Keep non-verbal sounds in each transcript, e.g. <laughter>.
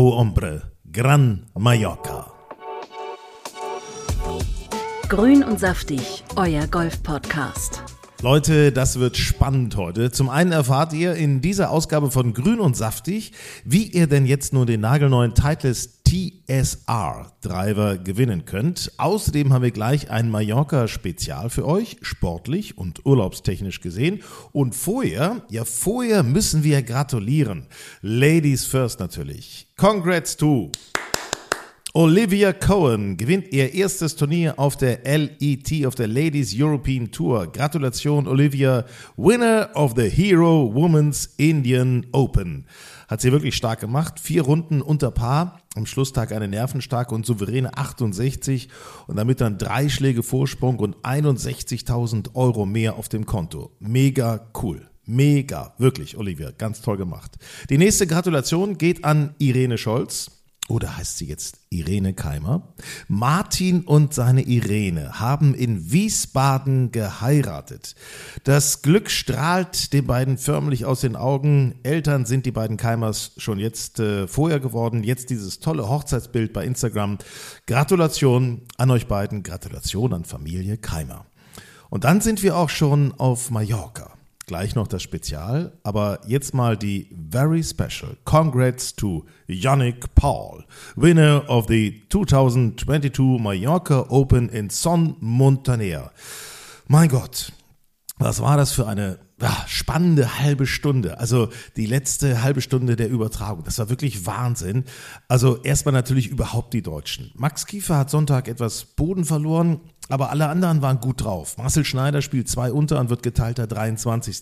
O Hombre, Gran Mallorca. Grün und saftig, euer Golf-Podcast. Leute, das wird spannend heute. Zum einen erfahrt ihr in dieser Ausgabe von Grün und Saftig, wie ihr denn jetzt nur den nagelneuen Titleist TSR Driver gewinnen könnt. Außerdem haben wir gleich ein Mallorca-Spezial für euch, sportlich und urlaubstechnisch gesehen. Und vorher, ja vorher müssen wir gratulieren. Ladies first natürlich. Congrats to Olivia Cohen gewinnt ihr erstes Turnier auf der LET, auf der Ladies European Tour. Gratulation, Olivia, Winner of the Hero Women's Indian Open. Hat sie wirklich stark gemacht. Vier Runden unter Paar. Am Schlusstag eine nervenstarke und souveräne 68 und damit dann drei Schläge Vorsprung und 61.000 Euro mehr auf dem Konto. Mega cool. Mega, wirklich, Olivia, ganz toll gemacht. Die nächste Gratulation geht an Irene Scholz oder heißt sie jetzt Irene Keimer? Martin und seine Irene haben in Wiesbaden geheiratet. Das Glück strahlt den beiden förmlich aus den Augen. Eltern sind die beiden Keimers schon jetzt äh, vorher geworden. Jetzt dieses tolle Hochzeitsbild bei Instagram. Gratulation an euch beiden. Gratulation an Familie Keimer. Und dann sind wir auch schon auf Mallorca. Gleich noch das Spezial, aber jetzt mal die very special. Congrats to Yannick Paul, winner of the 2022 Mallorca Open in Son Montaner. Mein Gott, was war das für eine ja, spannende halbe Stunde. Also die letzte halbe Stunde der Übertragung. Das war wirklich Wahnsinn. Also erstmal natürlich überhaupt die Deutschen. Max Kiefer hat Sonntag etwas Boden verloren, aber alle anderen waren gut drauf. Marcel Schneider spielt zwei unter und wird geteilter 23.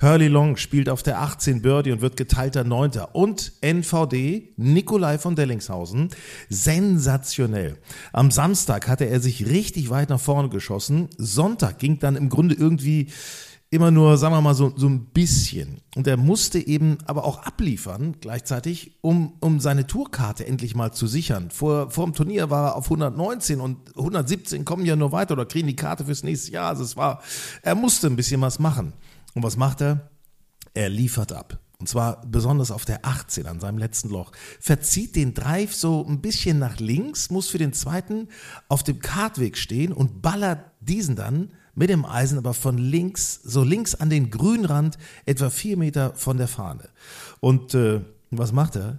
Hurley Long spielt auf der 18 Birdie und wird geteilter 9. Und NVD, Nikolai von Dellingshausen, sensationell. Am Samstag hatte er sich richtig weit nach vorne geschossen. Sonntag ging dann im Grunde irgendwie immer nur, sagen wir mal, so, so ein bisschen. Und er musste eben aber auch abliefern gleichzeitig, um, um seine Tourkarte endlich mal zu sichern. Vor, vor dem Turnier war er auf 119 und 117 kommen ja nur weiter oder kriegen die Karte fürs nächste Jahr. Also es war, er musste ein bisschen was machen. Und was macht er? Er liefert ab. Und zwar besonders auf der 18 an seinem letzten Loch. Verzieht den Drive so ein bisschen nach links, muss für den zweiten auf dem Kartweg stehen und ballert diesen dann mit dem Eisen aber von links, so links an den Grünrand, etwa vier Meter von der Fahne. Und äh, was macht er?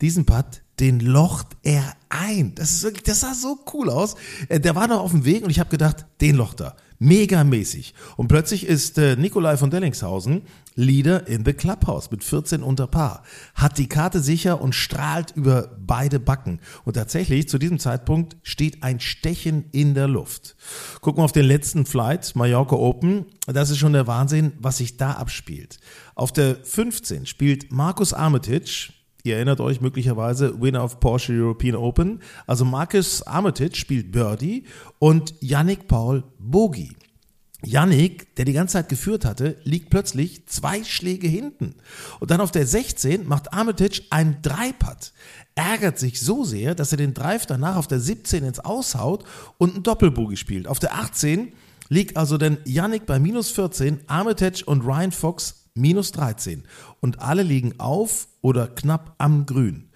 Diesen Putt, den locht er ein. Das ist wirklich, das sah so cool aus. Äh, der war noch auf dem Weg und ich habe gedacht, den locht er. Megamäßig. Und plötzlich ist äh, Nikolai von Dellingshausen Leader in the Clubhouse mit 14 unter Paar. Hat die Karte sicher und strahlt über beide Backen. Und tatsächlich, zu diesem Zeitpunkt steht ein Stechen in der Luft. Gucken wir auf den letzten Flight, Mallorca Open. Das ist schon der Wahnsinn, was sich da abspielt. Auf der 15 spielt Markus Armitage, Ihr erinnert euch möglicherweise, Winner of Porsche European Open. Also Marcus Armitage spielt Birdie und Yannick Paul Bogie. Yannick, der die ganze Zeit geführt hatte, liegt plötzlich zwei Schläge hinten. Und dann auf der 16 macht Armitage einen Dreipad. Ärgert sich so sehr, dass er den Drive danach auf der 17 ins Aushaut und einen Doppelbogie spielt. Auf der 18 liegt also dann Yannick bei minus 14, Armitage und Ryan Fox minus 13. Und alle liegen auf oder knapp am Grün.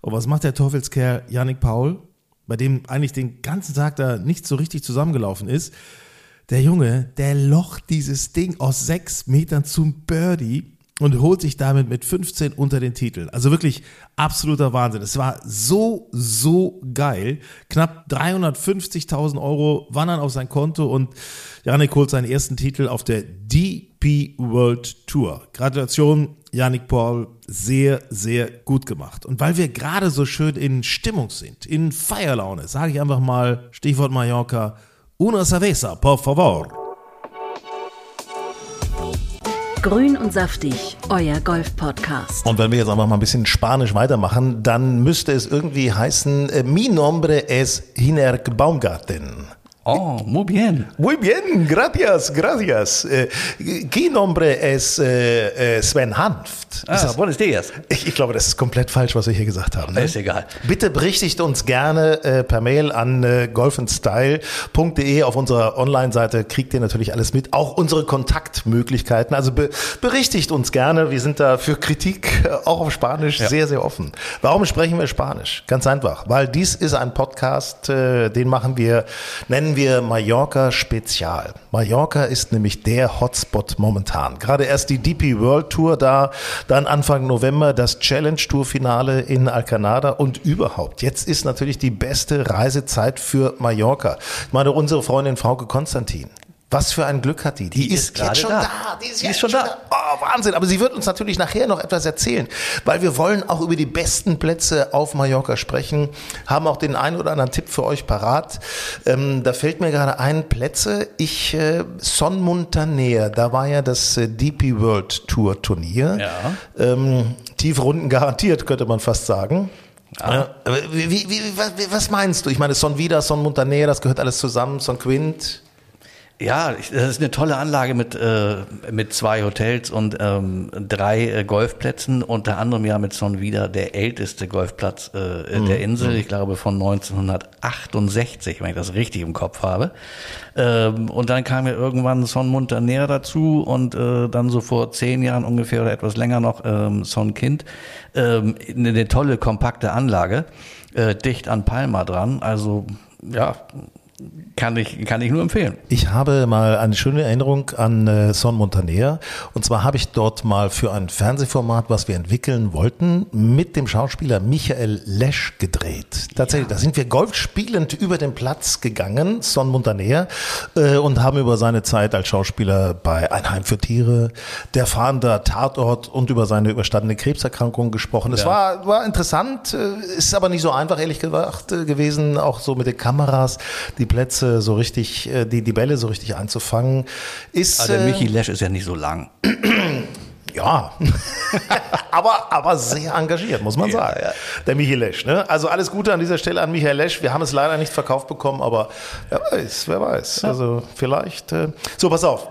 Und was macht der Teufelskerl Yannick Paul, bei dem eigentlich den ganzen Tag da nicht so richtig zusammengelaufen ist? Der Junge, der locht dieses Ding aus sechs Metern zum Birdie und holt sich damit mit 15 unter den Titel. Also wirklich absoluter Wahnsinn. Es war so, so geil. Knapp 350.000 Euro wandern auf sein Konto und Janik holt seinen ersten Titel auf der DP World Tour. Gratulation, Janik Paul. Sehr, sehr gut gemacht. Und weil wir gerade so schön in Stimmung sind, in Feierlaune, sage ich einfach mal, Stichwort Mallorca, una cerveza, por favor. Grün und saftig, euer Golf-Podcast. Und wenn wir jetzt einfach mal ein bisschen Spanisch weitermachen, dann müsste es irgendwie heißen, äh, mi nombre es Hinerk Baumgarten. Oh, muy bien. Muy bien, gracias, gracias. Eh, ¿Qué nombre es eh, Sven Hanft? Gesagt. Ah, ist Buenos Dias. ich, ich glaube, das ist komplett falsch, was wir hier gesagt haben. Ne? Ist egal. Bitte berichtigt uns gerne äh, per Mail an äh, golfandstyle.de. Auf unserer Online-Seite kriegt ihr natürlich alles mit, auch unsere Kontaktmöglichkeiten. Also be berichtigt uns gerne. Wir sind da für Kritik äh, auch auf Spanisch sehr, sehr offen. Warum sprechen wir Spanisch? Ganz einfach, weil dies ist ein Podcast, äh, den machen wir, nennen wir Mallorca Spezial. Mallorca ist nämlich der Hotspot momentan. Gerade erst die DP World Tour da, dann Anfang November das Challenge Tour Finale in Alcanada und überhaupt. Jetzt ist natürlich die beste Reisezeit für Mallorca. Ich meine, unsere Freundin Frauke Konstantin. Was für ein Glück hat die? Die, Die ist, ist jetzt schon da. da. Die ist, Die jetzt ist schon da. Oh, Wahnsinn. Aber sie wird uns natürlich nachher noch etwas erzählen, weil wir wollen auch über die besten Plätze auf Mallorca sprechen, haben auch den einen oder anderen Tipp für euch parat. Ähm, da fällt mir gerade ein, Plätze. Ich, äh, Son Montaner, da war ja das äh, DP World Tour Turnier. Ja. Ähm, Tiefrunden garantiert, könnte man fast sagen. Ja. Wie, wie, wie, was, was meinst du? Ich meine, Son Vida, Son Montaner, das gehört alles zusammen, Son Quint. Ja, ich- das ist eine tolle Anlage mit, äh, mit zwei Hotels und ähm, drei äh, Golfplätzen, unter anderem ja mit Son Vida der älteste Golfplatz äh, der Insel, ich glaube von 1968, wenn ich das richtig im Kopf habe. Ähm, und dann kam ja irgendwann Son Montaner dazu und äh, dann so vor zehn Jahren ungefähr oder etwas länger noch ähm, Son Kind. Ähm, eine, eine tolle, kompakte Anlage, äh, dicht an Palma dran, also ja, kann ich, kann ich nur empfehlen. Ich habe mal eine schöne Erinnerung an äh, Son Montaner. Und zwar habe ich dort mal für ein Fernsehformat, was wir entwickeln wollten, mit dem Schauspieler Michael Lesch gedreht. Tatsächlich, da sind wir golfspielend über den Platz gegangen, Son Montaner, äh, und haben über seine Zeit als Schauspieler bei Ein Heim für Tiere, Der fahrende Tatort und über seine überstandene Krebserkrankung gesprochen. Es Ja. war, war interessant, äh, ist aber nicht so einfach, ehrlich gesagt, äh, gewesen, auch so mit den Kameras, die Plätze so richtig, äh, die, die Bälle so richtig einzufangen. Ist, Aber der äh, Michi Lesch ist ja nicht so lang. <clears throat> ja, <laughs> aber, aber sehr engagiert, muss man Ja, sagen. ja. Der Michael Lesch. Ne? Also alles Gute an dieser Stelle an Michael Lesch. Wir haben es leider nicht verkauft bekommen, aber wer weiß, wer weiß. Also vielleicht. Äh, so, pass auf.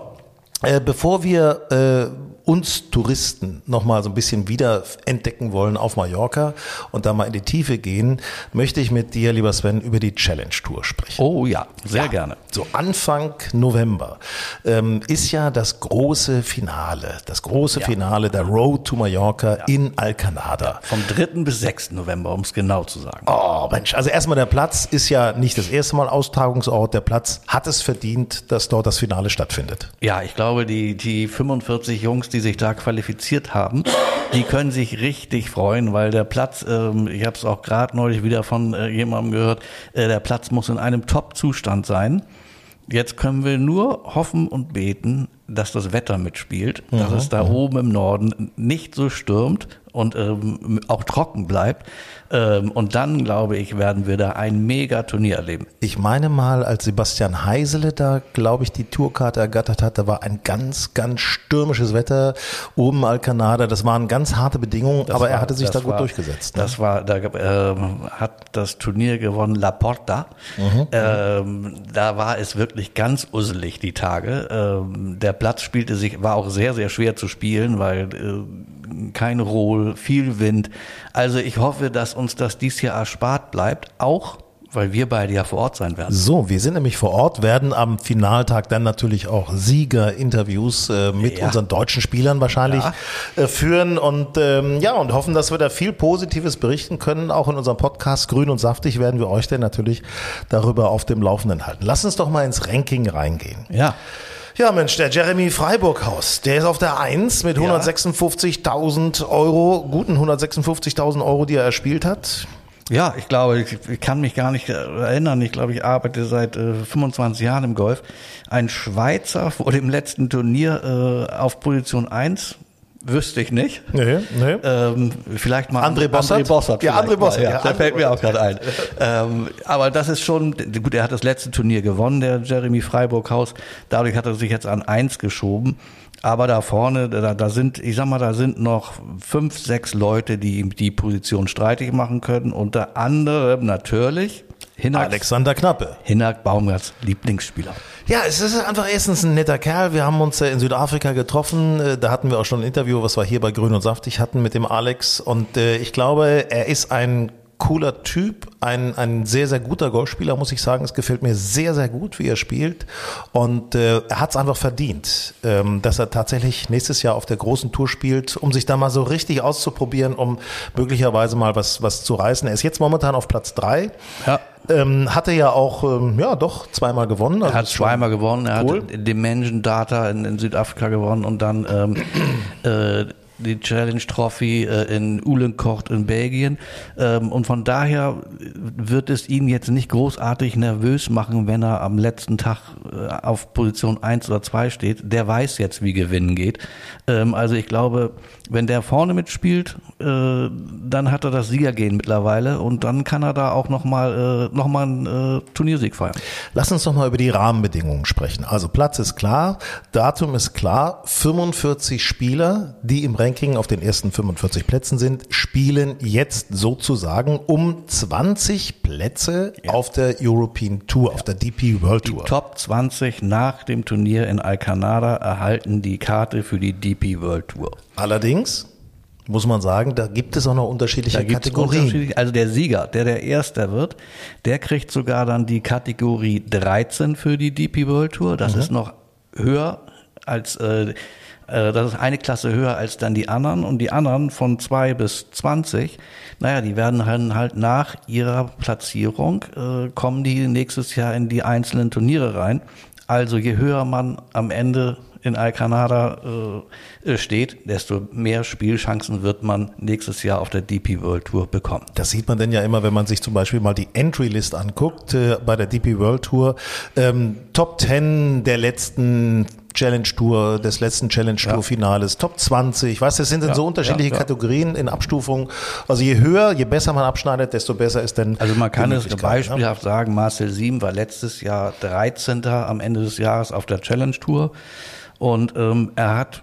Äh, bevor wir äh, uns Touristen nochmal so ein bisschen wieder entdecken wollen auf Mallorca und da mal in die Tiefe gehen, möchte ich mit dir, lieber Sven, über die Challenge Tour sprechen. Oh ja, sehr Ja, gerne. So Anfang November ähm, ist ja das große Finale, das große Finale der Road to Mallorca in Alcanada. Vom 3. bis 6. November, um es genau zu sagen. Oh Mensch, also erstmal der Platz ist ja nicht das erste Mal Austragungsort. Der Platz hat es verdient, dass dort das Finale stattfindet. Ja, ich glaube, die, die 45 Jungs, die sich da qualifiziert haben, die können sich richtig freuen, weil der Platz, ähm, ich habe es auch gerade neulich wieder von äh, jemandem gehört, äh, der Platz muss in einem Top-Zustand sein. Jetzt können wir nur hoffen und beten, dass das Wetter mitspielt, dass es da oben im Norden nicht so stürmt und ähm, auch trocken bleibt. Ähm, und dann, glaube ich, werden wir da ein Mega-Turnier erleben. Ich meine mal, als Sebastian Heisele da, glaube ich, die Tourkarte ergattert hat, da war ein ganz, ganz stürmisches Wetter oben Alcanada. Das waren ganz harte Bedingungen, Das aber er war- hatte sich da gut war- durchgesetzt. ne? Das war, da ähm, hat das Turnier gewonnen Laporta. Mhm, Ähm, da war es wirklich ganz usselig die Tage. Ähm, der Platz spielte sich, war auch sehr, sehr schwer zu spielen, weil äh, kein Roll, viel Wind. Also ich hoffe, dass uns das dies Jahr erspart bleibt, auch weil wir beide ja vor Ort sein werden. So, wir sind nämlich vor Ort, werden am Finaltag dann natürlich auch Sieger-Interviews äh, mit Ja. unseren deutschen Spielern wahrscheinlich äh, führen und ähm, ja und hoffen, dass wir da viel Positives berichten können. Auch in unserem Podcast Grün und Saftig werden wir euch dann natürlich darüber auf dem Laufenden halten. Lass uns doch mal ins Ranking reingehen. Ja. Ja, Mensch, der Jeremy Freiburghaus, der ist auf der 1 mit 156.000 Euro, guten 156.000 Euro, die er erspielt hat. Ja, ich glaube, ich, kann mich gar nicht erinnern. Ich glaube, ich arbeite seit äh, 25 Jahren im Golf. Ein Schweizer <laughs> vor dem letzten Turnier äh, auf Position 1, wüsste ich nicht. Nee, nee. Ähm, vielleicht mal André Bossert? André Bossert Ja, André Bossert, ja, Ja, der André fällt mir auch gerade ein. ähm, aber das ist schon, gut, er hat das letzte Turnier gewonnen, der Jeremy Freiburghaus. Dadurch hat er sich jetzt an 1 geschoben. Aber da vorne, da, da sind, ich sag mal, da sind noch fünf, sechs Leute, die ihm die Position streitig machen können. Unter anderem natürlich Hinak, Alexander Knappe. Hinak Baumgarts Lieblingsspieler. Ja, es ist einfach erstens ein netter Kerl. Wir haben uns äh, in Südafrika getroffen. Äh, Da hatten wir auch schon ein Interview, was wir hier bei Grün und Saftig hatten mit dem Alex. Und äh, ich glaube, er ist ein cooler Typ, ein, ein sehr, sehr guter Golfspieler, muss ich sagen. Es gefällt mir sehr, sehr gut, wie er spielt. Und äh, er hat es einfach verdient, ähm, dass er tatsächlich nächstes Jahr auf der großen Tour spielt, um sich da mal so richtig auszuprobieren, um möglicherweise mal was, was zu reißen. Er ist jetzt momentan auf Platz drei. Ja. Ähm, hatte ja auch, ähm, ja doch, zweimal gewonnen. Also Er hat schon zweimal gewonnen. Er cool. hat Dimension Data in, in Südafrika gewonnen und dann ähm, <clears throat> äh, die Challenge Trophy äh, in Uhlenkocht in Belgien. Ähm, und von daher wird es ihn jetzt nicht großartig nervös machen, wenn er am letzten Tag äh, auf Position 1 oder 2 steht. Der weiß jetzt, wie Gewinnen geht. Ähm, also ich glaube, wenn der vorne mitspielt, äh, dann hat er das Siegergehen mittlerweile und dann kann er da auch nochmal äh, noch mal einen äh, Turniersieg feiern. Lass uns doch mal über die Rahmenbedingungen sprechen. Also Platz ist klar, Datum ist klar, 45 Spieler, die im Ranking auf den ersten 45 Plätzen sind, spielen jetzt sozusagen um 20 Plätze auf der European Tour, auf der DP World Tour. Top 20 nach dem Turnier in Alcanada erhalten die Karte für die DP World Tour. Allerdings muss man sagen, da gibt es auch noch unterschiedliche Kategorien. unterschiedliche- Also der Sieger, der der Erster wird, der kriegt sogar dann die Kategorie 13 für die DP World Tour. Das ist noch höher als, äh, das ist eine Klasse höher als dann die anderen. Und die anderen von 2 bis 20, naja, die werden halt nach ihrer Platzierung, äh, kommen die nächstes Jahr in die einzelnen Turniere rein. Also je höher man am Ende in Alcanada äh, steht, desto mehr Spielchancen wird man nächstes Jahr auf der DP World Tour bekommen. Das sieht man denn ja immer, wenn man sich zum Beispiel mal die Entry-List anguckt äh, bei der DP World Tour. Ähm, Top 10 der letzten Challenge Tour, des letzten Challenge Tour Finales, Top 20, weißt du, es sind Ja, so unterschiedliche ja, ja. Kategorien in Abstufungen. Also je höher, je besser man abschneidet, desto besser ist denn Also man kann es ne? beispielhaft sagen, Marcel Sieben war letztes Jahr 13. am Ende des Jahres auf der Challenge Tour und ähm, er hat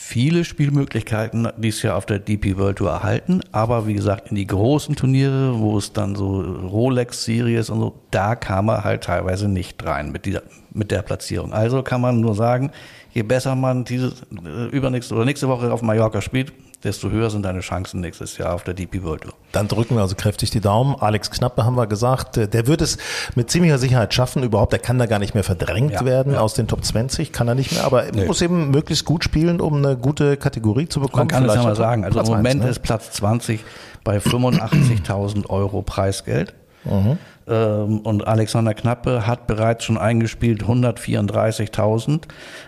viele Spielmöglichkeiten dieses Jahr auf der DP World Tour erhalten, aber wie gesagt, in die großen Turniere, wo es dann so Rolex Series und so, da kam er halt teilweise nicht rein mit dieser mit der Platzierung. Also kann man nur sagen, je besser man diese äh, übernächste oder nächste Woche auf Mallorca spielt, desto höher sind deine Chancen nächstes Jahr auf der DP World Tour. Dann drücken wir also kräftig die Daumen. Alex Knappe haben wir gesagt, äh, der wird es mit ziemlicher Sicherheit schaffen. Überhaupt, der kann da gar nicht mehr verdrängt Ja, werden ja. aus den Top 20, kann er nicht mehr, aber er muss eben möglichst gut spielen, um eine gute Kategorie zu bekommen. Man kann es ja Vielleicht mal sagen. Also Platz im Moment eins, ne? ist Platz 20 bei 85.000 Euro Preisgeld. Mhm. Ähm, und Alexander Knappe hat bereits schon eingespielt 134.000.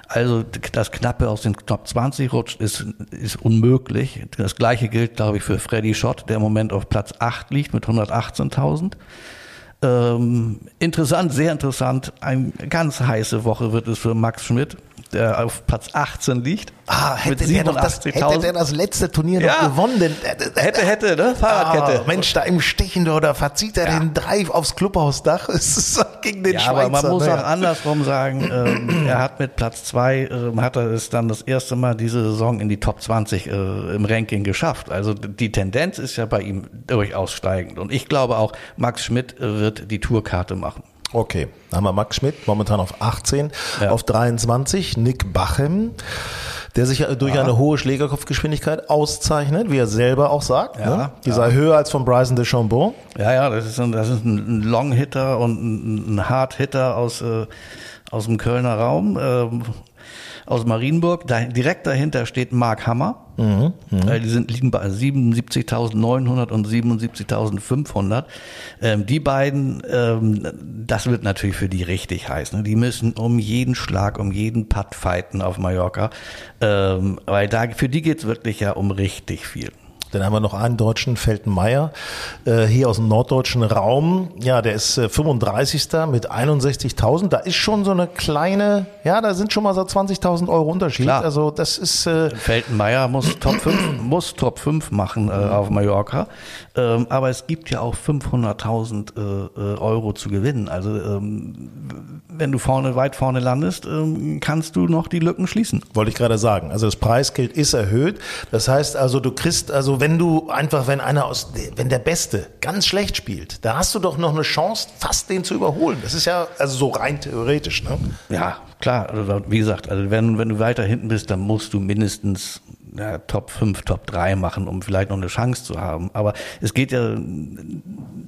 Also das Knappe aus den Top 20 rutscht, ist, ist unmöglich. Das gleiche gilt, glaube ich, für Freddy Schott, der im Moment auf Platz 8 liegt mit 118.000. Ähm, interessant, sehr interessant. Eine ganz heiße Woche wird es für Max Schmidt, der auf Platz 18 liegt. Ah, hätte der, doch das, hätte 87.000. der das letzte Turnier Ja. noch gewonnen. Hätte, hätte, ne? Fahrradkette. Ah, Mensch, da im Stechen oder verzieht er Ja. den Drive aufs Clubhausdach. Es <laughs> ist gegen den Ja, Schweizer. aber man muss ne? auch andersrum sagen, ähm, <clears throat> er hat mit Platz zwei ähm, hat er es dann das erste Mal diese Saison in die Top 20 äh, im Ranking geschafft. Also die Tendenz ist ja bei ihm durchaus steigend. Und ich glaube auch, Max Schmidt äh, wird die Tourkarte machen. Okay, dann haben wir Max Schmidt, momentan auf 18, Ja. auf 23 Nick Bachem, der sich äh, durch eine hohe Schlägerkopfgeschwindigkeit auszeichnet, wie er selber auch sagt. Ja, ne? Die sei höher als von Bryson DeChambeau. Ja, ja, das ist ein, das ist ein Long-Hitter und ein, ein Hard-Hitter aus, äh, aus dem Kölner Raum, ähm, aus Marienburg. Da, direkt dahinter steht Mark Hammer. Äh, Die sind, liegen bei 77.900 und 77.500. Ähm, die beiden, ähm, das wird natürlich für die richtig heiß. Ne? Die müssen um jeden Schlag, um jeden Putt fighten auf Mallorca. Ähm, weil da, für die geht's wirklich ja um richtig viel. Dann haben wir noch einen deutschen, Feltenmeier, äh, hier aus dem norddeutschen Raum. Ja, der ist äh, 35. mit 61.000. Da ist schon so eine kleine, ja, da sind schon mal so 20.000 Euro Unterschied. Klar. Also das ist, äh, Feltenmeier muss Top 5, <clears throat> muss Top 5 machen äh, auf Mallorca. Ähm, aber es gibt ja auch 500.000 äh, äh, Euro zu gewinnen. Also ähm, wenn du vorne, weit vorne landest, ähm, kannst du noch die Lücken schließen. wollte ich gerade sagen. Also das Preisgeld ist erhöht. Das heißt also, du kriegst also Wenn du einfach, wenn einer aus, wenn der Beste ganz schlecht spielt, da hast du doch noch eine Chance, fast den zu überholen. Das ist ja also so rein theoretisch, ne? Ja, klar. Also, wie gesagt, also wenn, wenn du weiter hinten bist, dann musst du mindestens ja, Top 5, Top 3 machen, um vielleicht noch eine Chance zu haben. Aber es geht ja,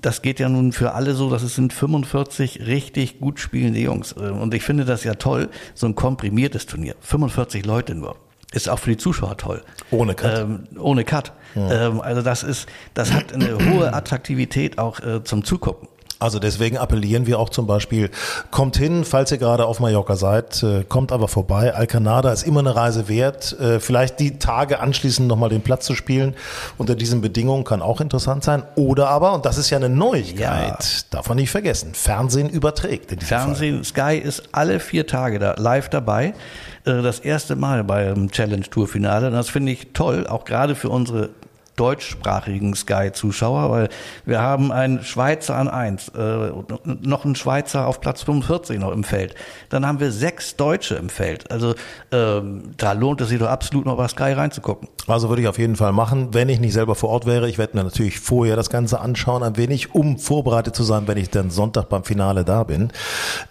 das geht ja nun für alle so, dass es sind 45 richtig gut spielende Jungs. Und ich finde das ja toll, so ein komprimiertes Turnier. 45 Leute nur. Ist auch für die Zuschauer toll. Ohne Cut. Ähm, ohne Cut. Ja. Ähm, also das ist, das hat eine <clears throat> hohe Attraktivität auch äh, zum Zugucken. Also deswegen appellieren wir auch zum Beispiel, kommt hin, falls ihr gerade auf Mallorca seid, äh, kommt aber vorbei. Alcanada ist immer eine Reise wert. Äh, vielleicht die Tage anschließend nochmal den Platz zu spielen unter diesen Bedingungen kann auch interessant sein. Oder aber, und das ist ja eine Neuigkeit, ja. darf man nicht vergessen, Fernsehen überträgt. Fernsehen, Fall. Sky ist alle vier Tage da live dabei. Äh, das erste Mal beim Challenge Tour Finale. Das finde ich toll, auch gerade für unsere deutschsprachigen Sky-Zuschauer, weil wir haben einen Schweizer an eins, äh, noch einen Schweizer auf Platz 45 noch im Feld. Dann haben wir sechs Deutsche im Feld. Also ähm, da lohnt es sich doch absolut noch bei Sky reinzugucken. Also würde ich auf jeden Fall machen, wenn ich nicht selber vor Ort wäre. Ich werde mir natürlich vorher das Ganze anschauen, ein wenig, um vorbereitet zu sein, wenn ich dann Sonntag beim Finale da bin.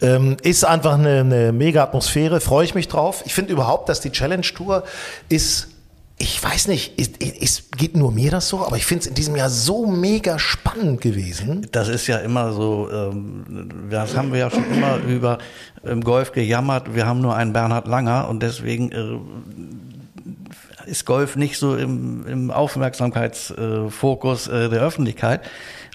Ähm, ist einfach eine, eine mega Atmosphäre, freue ich mich drauf. Ich finde überhaupt, dass die Challenge Tour ist ich weiß nicht, ist, geht nur mir das so, aber ich finde es in diesem Jahr so mega spannend gewesen. Das ist ja immer so, ähm, das haben wir ja schon immer über im Golf gejammert, wir haben nur einen Bernhard Langer und deswegen äh, ist Golf nicht so im, im Aufmerksamkeitsfokus äh, der Öffentlichkeit.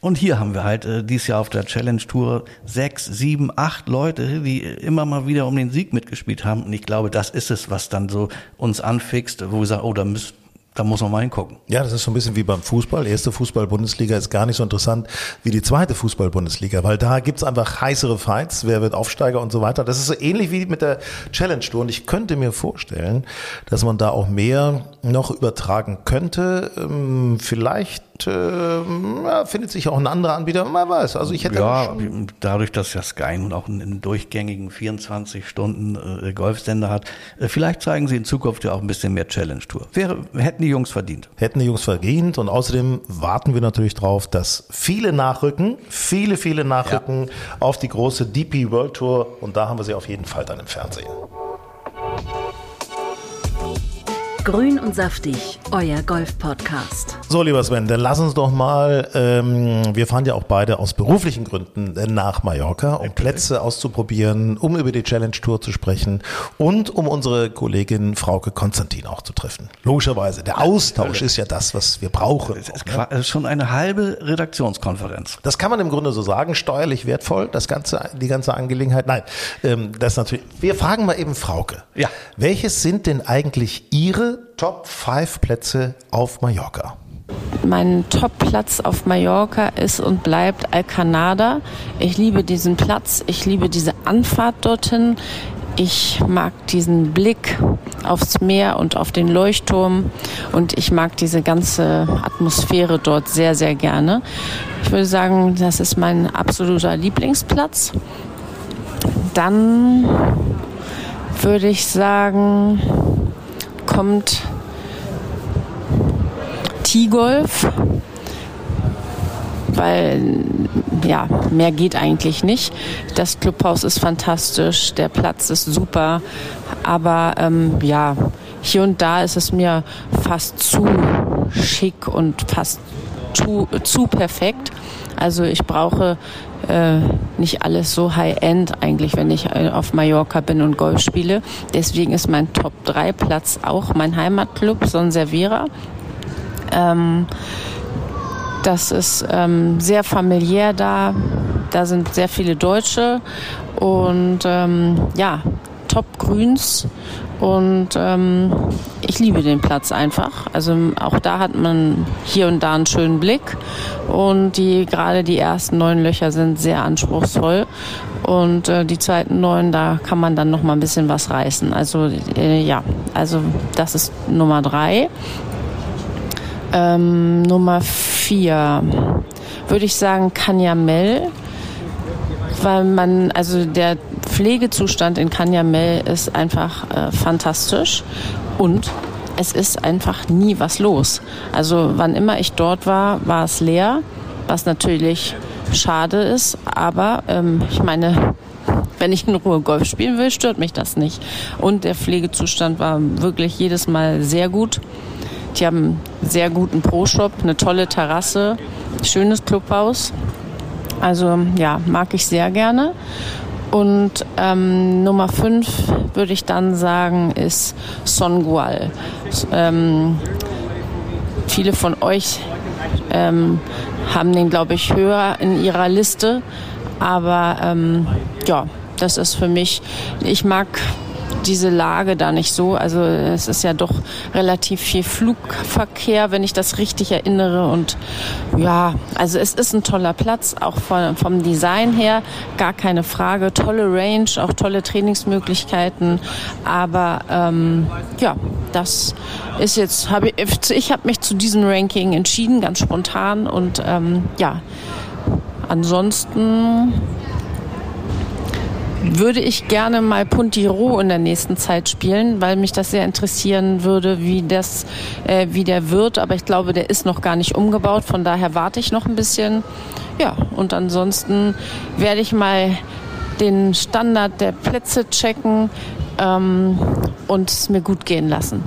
Und hier haben wir halt äh, dieses Jahr auf der Challenge Tour sechs, sieben, acht Leute, die immer mal wieder um den Sieg mitgespielt haben. Und ich glaube, das ist es, was dann so uns anfixt, wo wir sagen, oh, da müssen da muss man mal hingucken. Ja, das ist so ein bisschen wie beim Fußball. Erste Fußball-Bundesliga ist gar nicht so interessant wie die zweite Fußball-Bundesliga, weil da gibt's einfach heißere Fights, wer wird Aufsteiger und so weiter. Das ist so ähnlich wie mit der Challenge Tour. Und ich könnte mir vorstellen, dass man da auch mehr noch übertragen könnte. Ähm, vielleicht äh, ja, findet sich auch ein anderer Anbieter, man weiß. Also ich hätte ja, dadurch, dass ja Sky nun auch einen, durchgängigen 24 Stunden äh, Golfsender hat, äh, vielleicht zeigen sie in Zukunft ja auch ein bisschen mehr Challenge Tour. Wäre, hätten die Jungs verdient. Hätten die Jungs verdient und außerdem warten wir natürlich drauf, dass viele nachrücken, viele, viele nachrücken ja. auf die große DP World Tour und da haben wir sie auf jeden Fall dann im Fernsehen. Grün und saftig, euer Golf-Podcast. So, lieber Sven, dann lass uns doch mal, ähm, wir fahren ja auch beide aus beruflichen Gründen nach Mallorca, um Plätze auszuprobieren, um über die Challenge Tour zu sprechen und um unsere Kollegin Frauke Konstantin auch zu treffen. Logischerweise, der Austausch ist ja das, was wir brauchen. Es ist ne? schon eine halbe Redaktionskonferenz. Das kann man im Grunde so sagen, steuerlich wertvoll, das ganze, die ganze Angelegenheit. Nein, ähm, das natürlich. Wir fragen mal eben Frauke. Ja. Welches sind denn eigentlich Ihre Top 5 Plätze auf Mallorca? Mein Top-Platz auf Mallorca ist und bleibt Alcanada. Ich liebe diesen Platz, ich liebe diese Anfahrt dorthin. Ich mag diesen Blick aufs Meer und auf den Leuchtturm und ich mag diese ganze Atmosphäre dort sehr, sehr gerne. Ich würde sagen, das ist mein absoluter Lieblingsplatz. Dann würde ich sagen, kommt T-Golf, weil ja, mehr geht eigentlich nicht. Das Clubhaus ist fantastisch, der Platz ist super, aber ähm, ja, hier und da ist es mir fast zu schick und fast zu, zu perfekt. Also ich brauche äh, nicht alles so high-end eigentlich, wenn ich äh, auf Mallorca bin und Golf spiele. Deswegen ist mein Top-3-Platz auch mein Heimatclub Son Servera. Ähm, das ist ähm, sehr familiär da. Da sind sehr viele Deutsche und ähm, ja, Top-Grüns und ähm, ich liebe den Platz einfach. Also auch da hat man hier und da einen schönen Blick. Und die gerade die ersten neun Löcher sind sehr anspruchsvoll. Und äh, die zweiten neun, da kann man dann noch mal ein bisschen was reißen. Also äh, ja, also das ist Nummer drei. Ähm, Nummer vier würde ich sagen Kanyamel weil man, also der Pflegezustand in Kanyamel ist einfach äh, fantastisch und es ist einfach nie was los. Also wann immer ich dort war, war es leer, was natürlich schade ist. Aber ähm, ich meine, <laughs> wenn ich in Ruhe Golf spielen will, stört mich das nicht. Und der Pflegezustand war wirklich jedes Mal sehr gut. Die haben einen sehr guten Pro-Shop, eine tolle Terrasse, schönes Clubhaus. Also ja, mag ich sehr gerne. Und ähm, Nummer 5 würde ich dann sagen, ist Songual. Ähm, viele von euch ähm, haben den, glaube ich, höher in ihrer Liste. Aber ähm, ja, das ist für mich, ich mag diese Lage da nicht so. Also es ist ja doch relativ viel Flugverkehr, wenn ich das richtig erinnere. Und ja, also es ist ein toller Platz, auch von, vom Design her, gar keine Frage. Tolle Range, auch tolle Trainingsmöglichkeiten. Aber ähm, ja, das ist jetzt, habe ich, ich habe mich zu diesem Ranking entschieden, ganz spontan. Und ähm, ja, ansonsten würde ich gerne mal Puntiro in der nächsten Zeit spielen, weil mich das sehr interessieren würde, wie das, äh, wie der wird. Aber ich glaube, der ist noch gar nicht umgebaut. Von daher warte ich noch ein bisschen. Ja, und ansonsten werde ich mal den Standard der Plätze checken ähm, und es mir gut gehen lassen.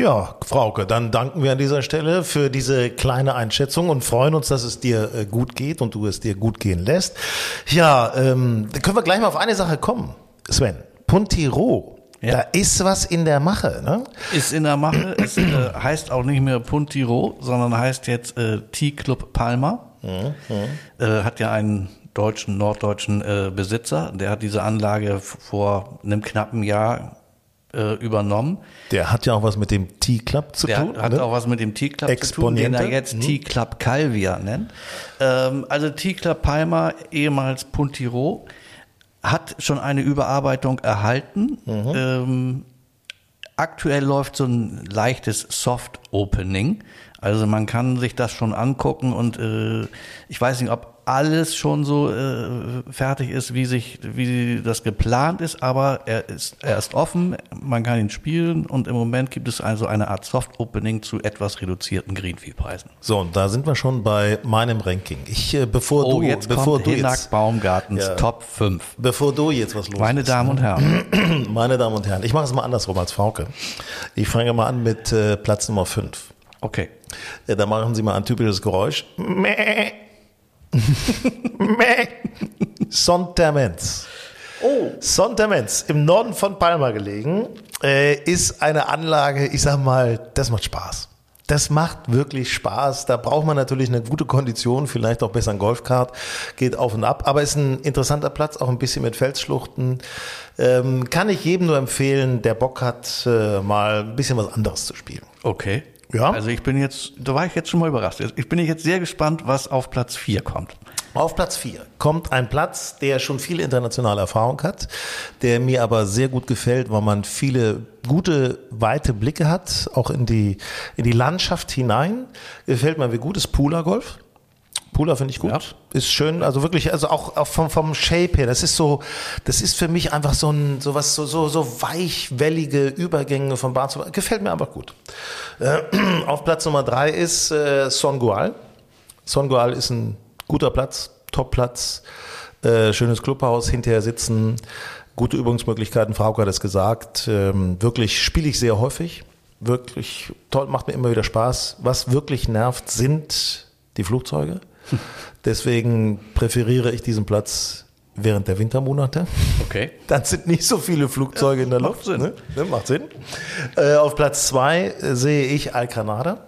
Ja, Frauke, dann danken wir an dieser Stelle für diese kleine Einschätzung und freuen uns, dass es dir äh, gut geht und du es dir gut gehen lässt. Ja, ähm, können wir gleich mal auf eine Sache kommen. Sven, Puntiro, ja. Da ist was in der Mache, ne? Ist in der Mache. Es äh, heißt auch nicht mehr Puntiro, sondern heißt jetzt äh, T-Club Palma. Mhm, mhm. Äh, hat ja einen deutschen, norddeutschen äh, Besitzer. Der hat diese Anlage vor einem knappen Jahr äh, übernommen. Der hat ja auch was mit dem T-Club zu der tun. Der hat ne? auch was mit dem T-Club zu tun, den er jetzt hm. T-Club Calvia nennt. Ähm, also T-Club Palma, ehemals Puntiro, hat schon eine Überarbeitung erhalten. Mhm. Ähm, aktuell läuft so ein leichtes Soft-Opening. Also man kann sich das schon angucken und äh, ich weiß nicht, ob alles schon so äh, fertig ist, wie sich, wie das geplant ist, aber er ist, er ist offen, man kann ihn spielen und im Moment gibt es also eine Art Soft Opening zu etwas reduzierten Greenfee-Preisen. So, und da sind wir schon bei meinem Ranking. Ich, äh, bevor oh, du, jetzt bevor kommt du Hinak jetzt, Baumgartens Ja. Top 5. bevor du jetzt was los Meine Damen und Herren. <clears throat> meine Damen und Herren, ich mache es mal andersrum als Frauke. Ich fange mal an mit äh, Platz Nummer 5. Okay. Ja, da machen Sie mal ein typisches Geräusch. Mäh. Mäh. Sontermens. Oh. Sontermens, im Norden von Palma gelegen, äh, ist eine Anlage, ich sag mal, das macht Spaß. Das macht wirklich Spaß. Da braucht man natürlich eine gute Kondition, vielleicht auch besser ein Golfkart, geht auf und ab. Aber ist ein interessanter Platz, auch ein bisschen mit Felsschluchten. Ähm, kann ich jedem nur empfehlen, der Bock hat, äh, mal ein bisschen was anderes zu spielen. Okay. Ja. Also ich bin jetzt, da war ich jetzt schon mal überrascht. Ich bin jetzt sehr gespannt, was auf Platz 4 kommt. Auf Platz 4 kommt ein Platz, der schon viel internationale Erfahrung hat, der mir aber sehr gut gefällt, weil man viele gute, weite Blicke hat, auch in die, in die Landschaft hinein. Gefällt mir wie gut ist Pula finde ich gut. Ja. Ist schön, also wirklich, also auch, auch vom, vom Shape her. Das ist so, das ist für mich einfach so ein, so was, so, so, so weichwellige Übergänge von Bahn zu Bahn. Gefällt mir einfach gut. Äh, <clears throat> auf Platz Nummer drei ist äh, Songual. Songual ist ein guter Platz, Topplatz, äh, schönes Clubhaus, hinterher sitzen, gute Übungsmöglichkeiten. Frauke hat es gesagt. Ähm, wirklich spiele ich sehr häufig. Wirklich toll, macht mir immer wieder Spaß. Was wirklich nervt, sind die Flugzeuge. <laughs> Deswegen präferiere ich diesen Platz während der Wintermonate. Okay. <laughs> Dann sind nicht so viele Flugzeuge in der macht Luft. Sinn. Ne? Ne, macht Sinn. Äh, auf Platz zwei äh, sehe ich Alcanada.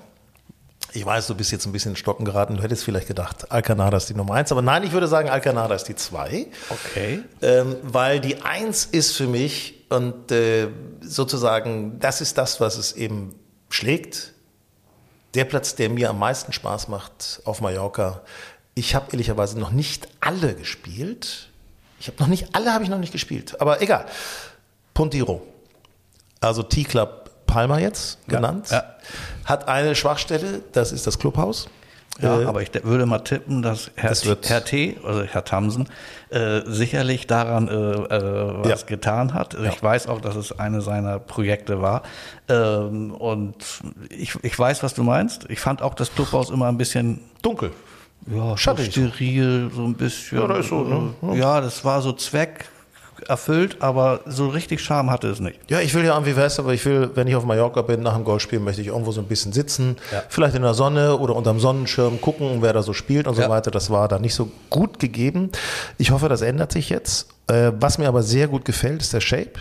Ich weiß, du bist jetzt ein bisschen in Stocken geraten. Du hättest vielleicht gedacht, Alcanada ist die Nummer eins. Aber nein, ich würde sagen, Alcanada ist die zwei. Okay. Ähm, weil die Eins ist für mich und äh, sozusagen, das ist das, was es eben schlägt. Der Platz, der mir am meisten Spaß macht auf Mallorca. Ich habe ehrlicherweise noch nicht alle gespielt. Ich habe noch nicht, alle habe ich noch nicht gespielt. Aber egal. Puntiro. Also T-Club Palma jetzt genannt. ja. Hat eine Schwachstelle, das ist das Clubhaus. Ja, Äh, aber ich de- würde mal tippen, dass Herr, Das Herr T., also Herr Tamsen, äh, sicherlich daran äh, äh, was Ja. getan hat. Ich weiß auch, dass es eine seiner Projekte war. Ähm, und ich, ich weiß, was du meinst. Ich fand auch das Clubhaus immer ein bisschen Dunkel. ja, Schattig. steril, so ein bisschen. Ja, das ist so, ne? äh, Ja, das war so Zweck erfüllt, aber so richtig Charme hatte es nicht. Ja, ich will ja irgendwie fest, aber ich will, wenn ich auf Mallorca bin, nach dem Golfspiel, möchte ich irgendwo so ein bisschen sitzen, Ja. vielleicht in der Sonne oder unterm Sonnenschirm gucken, wer da so spielt und so Ja. weiter. Das war da nicht so gut gegeben. Ich hoffe, das ändert sich jetzt. Äh, was mir aber sehr gut gefällt, ist der Shape.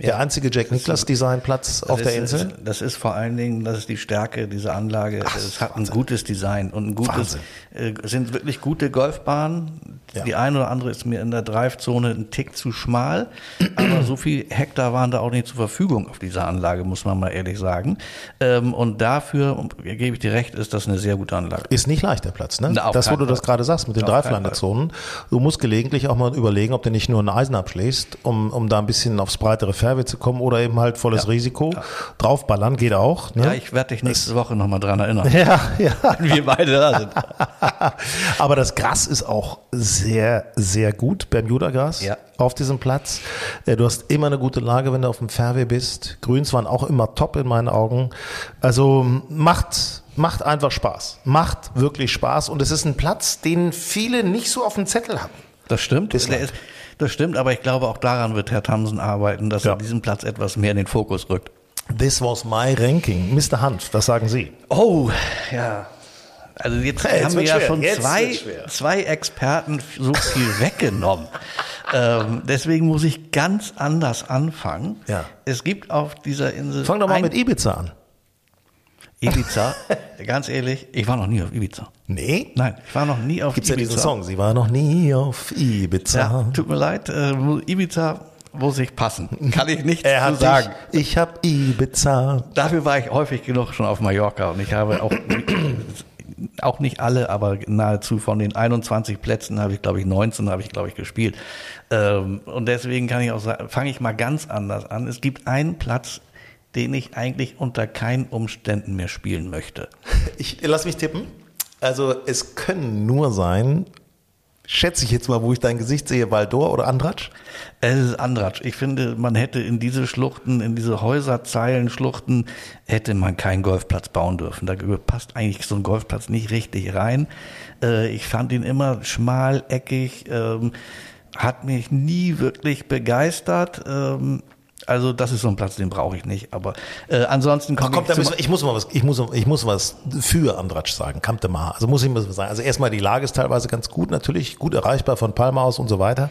Der einzige Jack Nicklaus Designplatz auf Das der ist, Insel. Das ist vor allen Dingen, das ist die Stärke dieser Anlage. es hat ein gutes Design und ein gutes, äh, sind wirklich gute Golfbahnen. Ja. Die eine oder andere ist mir in der Drive-Zone ein Tick zu schmal, aber so viel Hektar waren da auch nicht zur Verfügung auf dieser Anlage, muss man mal ehrlich sagen. Ähm, und dafür, gebe ich dir recht, ist das eine sehr gute Anlage. Ist nicht leicht, der Platz, ne? Na, das, wo du das Fall. gerade sagst, mit den Dreiflangezonen. Du musst gelegentlich auch mal überlegen, ob du nicht nur ein Eisen abschlägst, um, um da ein bisschen aufs breitere Fairway zu kommen oder eben halt volles Risiko. Draufballern geht auch, ne? Ja, ich werde dich nächste Woche nochmal dran erinnern. <laughs> ja, ja. <laughs> wenn wir beide da sind. <laughs> Aber das Gras ist auch sehr, sehr gut, Bermuda-Gras Ja. auf diesem Platz. Äh, Du hast immer eine gute Lage, wenn du auf dem Fairway bist. Grüns waren auch immer top in meinen Augen. Also macht, macht einfach Spaß. Macht wirklich Spaß. Und es ist ein Platz, den viele nicht so auf dem Zettel hatten. Das stimmt. Bislang. Das stimmt, aber ich glaube, auch daran wird Herr Tamsen arbeiten, dass Ja. er diesen Platz etwas mehr in den Fokus rückt. This was my ranking. Mr. Hanf, was sagen Sie? Oh, ja. Also jetzt Hey, jetzt haben wir ja schwer. schon Jetzt zwei, zwei Experten so viel <laughs> weggenommen. ähm, deswegen muss ich ganz anders anfangen. Ja. Es gibt auf dieser Insel Fang doch mal mit Ibiza an. Ibiza. <laughs> ganz ehrlich, ich war noch nie auf Ibiza. Nee? Nein, ich war noch nie auf Gibt's ja Ibiza. diesen Song, sie war noch nie auf Ibiza. Ja, tut mir leid, äh, Ibiza muss ich passen. Kann ich nicht Er hat sagen. dich, ich hab Ibiza. Dafür war ich häufig genug schon auf Mallorca und ich habe auch, auch nicht alle, aber nahezu von den 21 Plätzen habe ich, glaube ich, 19 habe ich, glaube ich, gespielt. Ähm, und deswegen kann ich auch sagen, fange ich mal ganz anders an. Es gibt einen Platz, den ich eigentlich unter keinen Umständen mehr spielen möchte. <laughs> Ich lass mich tippen. Also es können nur sein, schätze ich jetzt mal, wo ich dein Gesicht sehe, Valdor oder Andratsch. Es ist Andratsch. Ich finde, man hätte in diese Schluchten, in diese Häuserzeilenschluchten, hätte man keinen Golfplatz bauen dürfen. Da passt eigentlich so ein Golfplatz nicht richtig rein. Äh, Ich fand ihn immer schmal, eckig, ähm, hat mich nie wirklich begeistert. Also das ist so ein Platz, den brauche ich nicht. Aber äh, ansonsten Ach, komme komm, ich ich muss mal was, ich muss, ich muss was für Andratsch sagen. Kamte mal. Also muss ich mal was sagen. Also erstmal die Lage ist teilweise ganz gut, natürlich gut erreichbar von Palma aus und so weiter.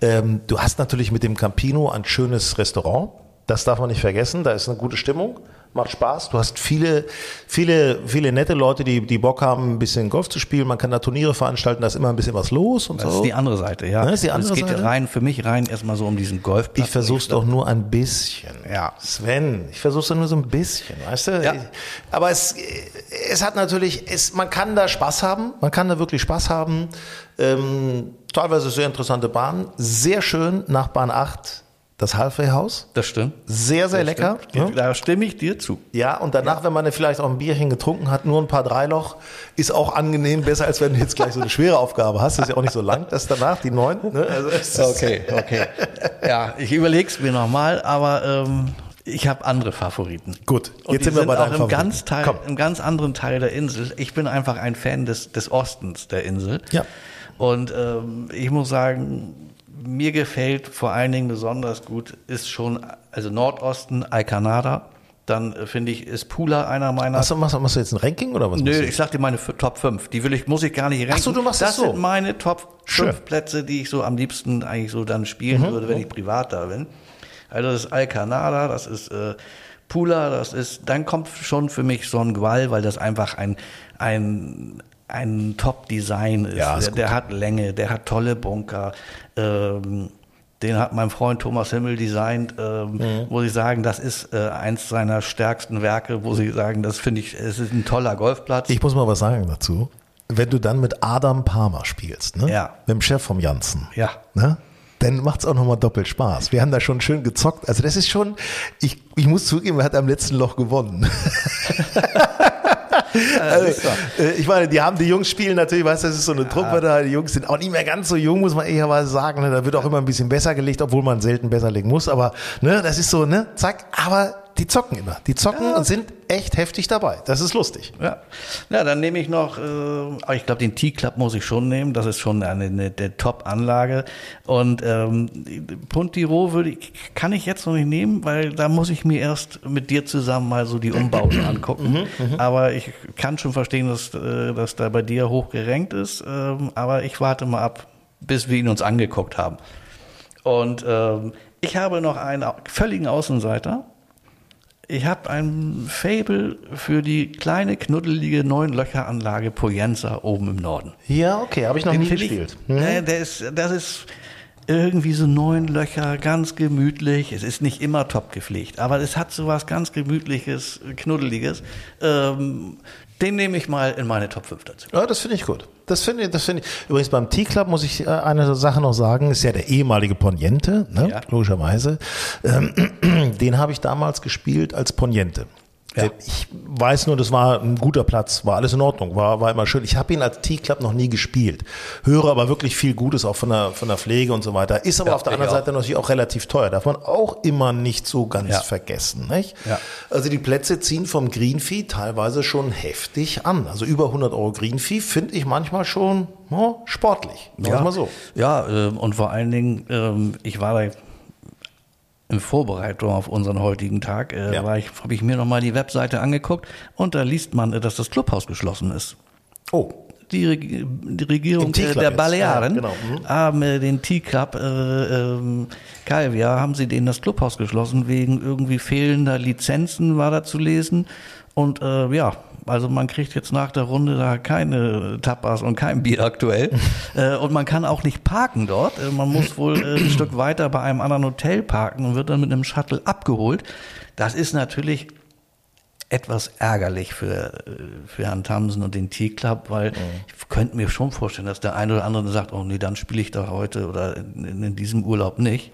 Ähm, du hast natürlich mit dem Campino ein schönes Restaurant. Das darf man nicht vergessen. Da ist eine gute Stimmung. Macht Spaß. Du hast viele, viele, viele nette Leute, die, die Bock haben, ein bisschen Golf zu spielen. Man kann da Turniere veranstalten. Da ist immer ein bisschen was los und das so. ist die andere Seite, ja. Das ist die andere es geht Seite? rein, für mich rein erstmal so um diesen Golfplatz. Ich versuch's doch nur ein bisschen. Ja. Sven, ich versuch's doch nur so ein bisschen, weißt du? Ja. Aber es, es hat natürlich, es, man kann da Spaß haben, man kann da wirklich Spaß haben. Ähm, teilweise sehr interessante Bahn, sehr schön nach Bahn 8 das Halfway-Haus. Das stimmt. Sehr, sehr Das lecker. stimmt. ne? Da stimme ich dir zu. Ja, und danach, wenn man vielleicht auch ein Bierchen getrunken hat, nur ein paar Dreiloch, ist auch angenehm, besser als wenn du jetzt gleich so eine schwere Aufgabe hast. Das ist ja auch nicht so lang, das danach, die neun. Ne? Also Okay, okay. Ja, ich überlege es mir nochmal, aber ähm, ich habe andere Favoriten. Gut, Und jetzt die sind wir bei auch deinem im Favoriten. ganz, Teil, Komm. im ganz anderen Teil der Insel. Ich bin einfach ein Fan des, des Ostens der Insel. Ja. Und ähm, ich muss sagen, mir gefällt vor allen Dingen besonders gut, ist schon, also Nordosten, Alcanada. Dann äh, finde ich, ist Pula einer meiner Machst du, machst, machst du jetzt ein Ranking oder was? Nö, ich sag dir meine Top 5. Die will ich, muss ich gar nicht ranken. Ach so, du machst das es so. sind meine Top Schön. 5 Plätze, die ich so am liebsten eigentlich so dann spielen Mhm. würde, wenn ich privat da bin. Also das ist Alcanada, das ist äh, Pula, das ist, dann kommt schon für mich Son Gual, weil das einfach ein, ein, ein Top-Design ist. Ja, ist der, der hat Länge, der hat tolle Bunker. Ähm, den hat mein Freund Thomas Himmel designt, ähm, Mhm. muss ich sagen, das ist äh, eins seiner stärksten Werke, wo sie sagen, das finde ich, es ist ein toller Golfplatz. Ich muss mal was sagen dazu. Wenn du dann mit Adam Palmer spielst, ne? Ja. Mit dem Chef vom Janssen. Ja. Ne? Dann macht's auch nochmal doppelt Spaß. Wir haben da schon schön gezockt. Also das ist schon, ich, ich muss zugeben, er hat am letzten Loch gewonnen. <laughs> <laughs> Also, äh, ich meine, die haben die Jungs spielen natürlich, weißt du, das ist so eine Truppe da, die Jungs sind auch nicht mehr ganz so jung, muss man ehrlicherweise sagen. Ne? Da wird auch immer ein bisschen besser gelegt, obwohl man selten besser legen muss. Aber ne, das ist so, ne, zack, aber die zocken immer. Die zocken Ja. und sind echt heftig dabei. Das ist lustig. Ja, ja dann nehme ich noch, äh, aber ich glaube, den T-Club muss ich schon nehmen. Das ist schon eine, eine der Top-Anlage. Und ähm, Puntiro würde ich, kann ich jetzt noch nicht nehmen, weil da muss ich mir erst mit dir zusammen mal so die Umbauten angucken. aber ich kann schon verstehen, dass, äh, dass da bei dir hoch gerankt ist. Ähm, aber ich warte mal ab, bis wir ihn uns angeguckt haben. Und ähm, ich habe noch einen völligen Außenseiter. Ich habe ein Fable für die kleine, knuddelige Neun-Löcher-Anlage Poyenza oben im Norden. Ja, okay, habe ich noch nie finde ich- gespielt. Hm? äh, der ist, das ist irgendwie so neun Löcher, ganz gemütlich. Es ist nicht immer top gepflegt, aber es hat so was ganz gemütliches, knuddeliges. Ähm, den nehme ich mal in meine Top 5 dazu. Ja, das finde ich gut. Das finde ich, das finde ich. Übrigens beim T-Club muss ich äh, eine Sache noch sagen, ist ja der ehemalige Poniente, ne? Ja. logischerweise. Ähm, <clears throat> den habe ich damals gespielt als Poniente. Ja. Ich weiß nur, das war ein guter Platz, war alles in Ordnung, war, war immer schön. Ich habe ihn als T-Club noch nie gespielt. Höre aber wirklich viel Gutes auch von der, von der Pflege und so weiter. Ist aber Ja, auf der anderen auch. Seite natürlich auch relativ teuer. Darf man auch immer nicht so ganz Ja. vergessen. Nicht? Also die Plätze ziehen vom Greenfee teilweise schon heftig an. Also über 100 Euro Greenfee finde ich manchmal schon oh, sportlich. Sagen wir mal so. Ja, ähm, und vor allen Dingen, ähm, ich war da in Vorbereitung auf unseren heutigen Tag, äh, Ja. habe ich mir nochmal die Webseite angeguckt und da liest man, äh, dass das Clubhaus geschlossen ist. Oh, Die, Reg die Regierung Im der. Balearen Ja, genau. Mhm. haben äh, den T-Club, äh, ähm, Calvia, haben sie denen das Clubhaus geschlossen, wegen irgendwie fehlender Lizenzen war da zu lesen. Und äh, ja, also man kriegt jetzt nach der Runde da keine Tapas und kein Bier aktuell. <laughs> äh, und man kann auch nicht parken dort. Äh, man muss wohl äh, ein Stück weiter bei einem anderen Hotel parken und wird dann mit einem Shuttle abgeholt. Das ist natürlich etwas ärgerlich für, für Herrn Tamsen und den T-Club, weil ich könnte mir schon vorstellen, dass der eine oder andere sagt, oh nee, dann spiele ich da heute oder in, in diesem Urlaub nicht.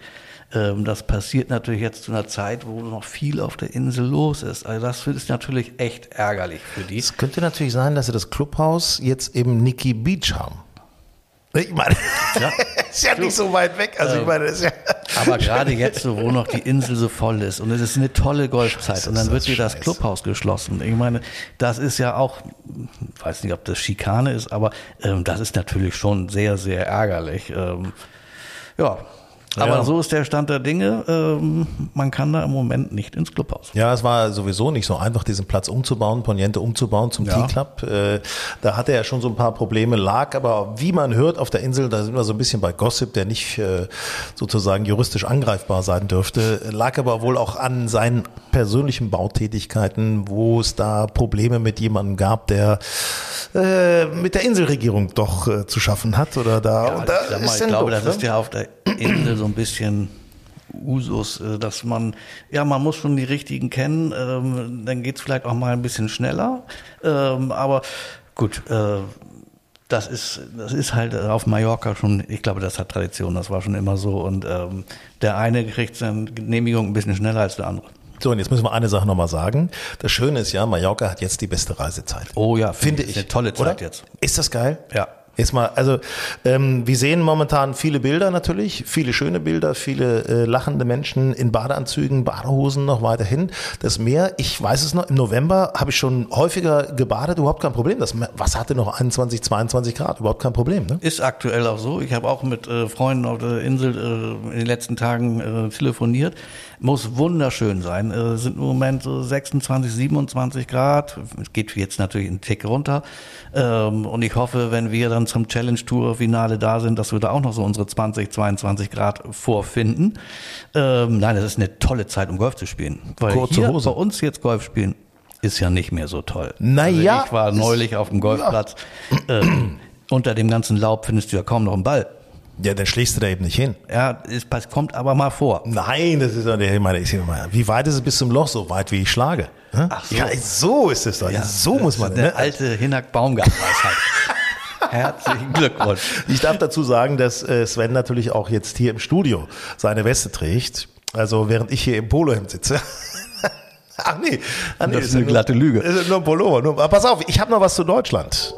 Ähm, das passiert natürlich jetzt zu einer Zeit, wo noch viel auf der Insel los ist. Also das ist natürlich echt ärgerlich für die. es könnte natürlich sein, dass sie das Clubhaus jetzt eben Nikki Beach haben. Ich meine, Ja. <laughs> ist ja nicht so weit weg. Also ich meine, das ist ja <laughs> Aber gerade jetzt, so, wo noch die Insel so voll ist und es ist eine tolle Golfzeit Scheiße, und dann wird dir das. Clubhaus geschlossen. Ich meine, das ist ja auch, ich weiß nicht, ob das Schikane ist, aber ähm, das ist natürlich schon sehr, sehr ärgerlich. Ähm, ja. Aber Ja. so ist der Stand der Dinge. Ähm, man kann da im Moment nicht ins Clubhaus. Ja, es war sowieso nicht so einfach, diesen Platz umzubauen, Poniente umzubauen zum Ja. T-Club. Äh, da hatte er schon so ein paar Probleme, lag aber, wie man hört, auf der Insel, da sind wir so ein bisschen bei Gossip, der nicht äh, sozusagen juristisch angreifbar sein dürfte, lag aber wohl auch an seinen persönlichen Bautätigkeiten, wo es da Probleme mit jemandem gab, der äh, mit der Inselregierung doch zu schaffen hat oder da. Ja, da ich, sag mal, ich glaube, doof, das ist ne? ja auf der Insel so ein bisschen Usus, äh, dass man, ja, man muss schon die richtigen kennen, ähm, dann geht's vielleicht auch mal ein bisschen schneller. Ähm, aber gut, äh, das ist, das ist halt auf Mallorca schon, ich glaube, das hat Tradition, das war schon immer so. Und ähm, der eine kriegt seine Genehmigung ein bisschen schneller als der andere. So, und jetzt müssen wir eine Sache nochmal sagen. Das Schöne ist ja, Mallorca hat jetzt die beste Reisezeit. Oh ja, finde ist ich. Eine tolle Zeit oder? jetzt. Ist das geil? Ja. Jetzt mal, also ähm, wir sehen momentan viele Bilder natürlich, viele schöne Bilder, viele äh, lachende Menschen in Badeanzügen, Badehosen noch weiterhin. Das Meer, ich weiß es noch, im November habe ich schon häufiger gebadet, überhaupt kein Problem. Das Wasser hatte noch 21, 22 Grad, überhaupt kein Problem. Ne? Ist aktuell auch so. Ich habe auch mit äh, Freunden auf der Insel äh, in den letzten Tagen äh, telefoniert. Muss wunderschön sein. Äh, sind im Moment so 26, 27 Grad. Es geht jetzt natürlich einen Tick runter. Ähm, und ich hoffe, wenn wir dann zum Challenge Tour Finale da sind, dass wir da auch noch so unsere 20, 22 Grad vorfinden. Ähm, nein, das ist eine tolle Zeit, um Golf zu spielen. Weil Kurze hier Hose. bei uns jetzt Golf spielen ist ja nicht mehr so toll. Na ja, also ich war neulich auf dem Golfplatz. Ähm, unter dem ganzen Laub findest du ja kaum noch einen Ball. Ja, dann schlägst du da eben nicht hin. Ja, es kommt aber mal vor. Nein, das ist doch nicht, ich meine, ich meine, wie weit ist es bis zum Loch? So weit, wie ich schlage. Ne? Ach so. Ja, so ist es doch. so muss man. Eine Ne? alte Hinak-Baumgart-Weisheit. <laughs> Herzlichen Glückwunsch. Ich darf dazu sagen, dass äh, Sven natürlich auch jetzt hier im Studio seine Weste trägt. Also während ich hier im Polohemd sitze. <laughs> Ach nee, Ach nee Das ist eine glatte Lüge. Nur, ein Pullover. Nur, pass auf, ich habe noch was zu Deutschland.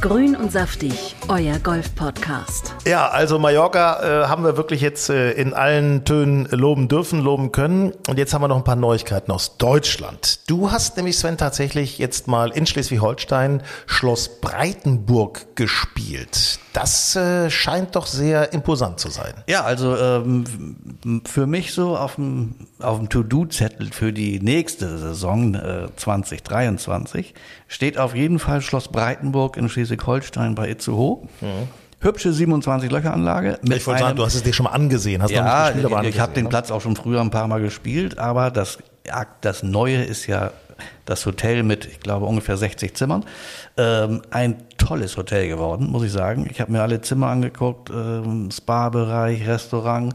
Grün und saftig, euer Golf-Podcast. Ja, also Mallorca äh, haben wir wirklich jetzt äh, in allen Tönen loben dürfen, loben können. Und jetzt haben wir noch ein paar Neuigkeiten aus Deutschland. Du hast nämlich, Sven, tatsächlich jetzt mal in Schleswig-Holstein Schloss Breitenburg gespielt. Das äh, scheint doch sehr imposant zu sein. Ja, also ähm, für mich so auf dem, auf dem To-Do-Zettel für die nächste Saison äh, 2023 steht auf jeden Fall Schloss Breitenburg in Schleswig-Holstein bei Itzehoe. Hübsche 27 Löcher Anlage. Mhm. Ich wollte sagen, du hast es dir schon mal angesehen, hast Ja, gespielt, aber ich, ich habe den ne? Platz auch schon früher ein paar Mal gespielt, aber das, das Neue ist ja das Hotel mit, ich glaube, ungefähr 60 Zimmern. Ähm, ein tolles Hotel geworden, muss ich sagen. Ich habe mir alle Zimmer angeguckt, ähm, Spa-Bereich, Restaurant.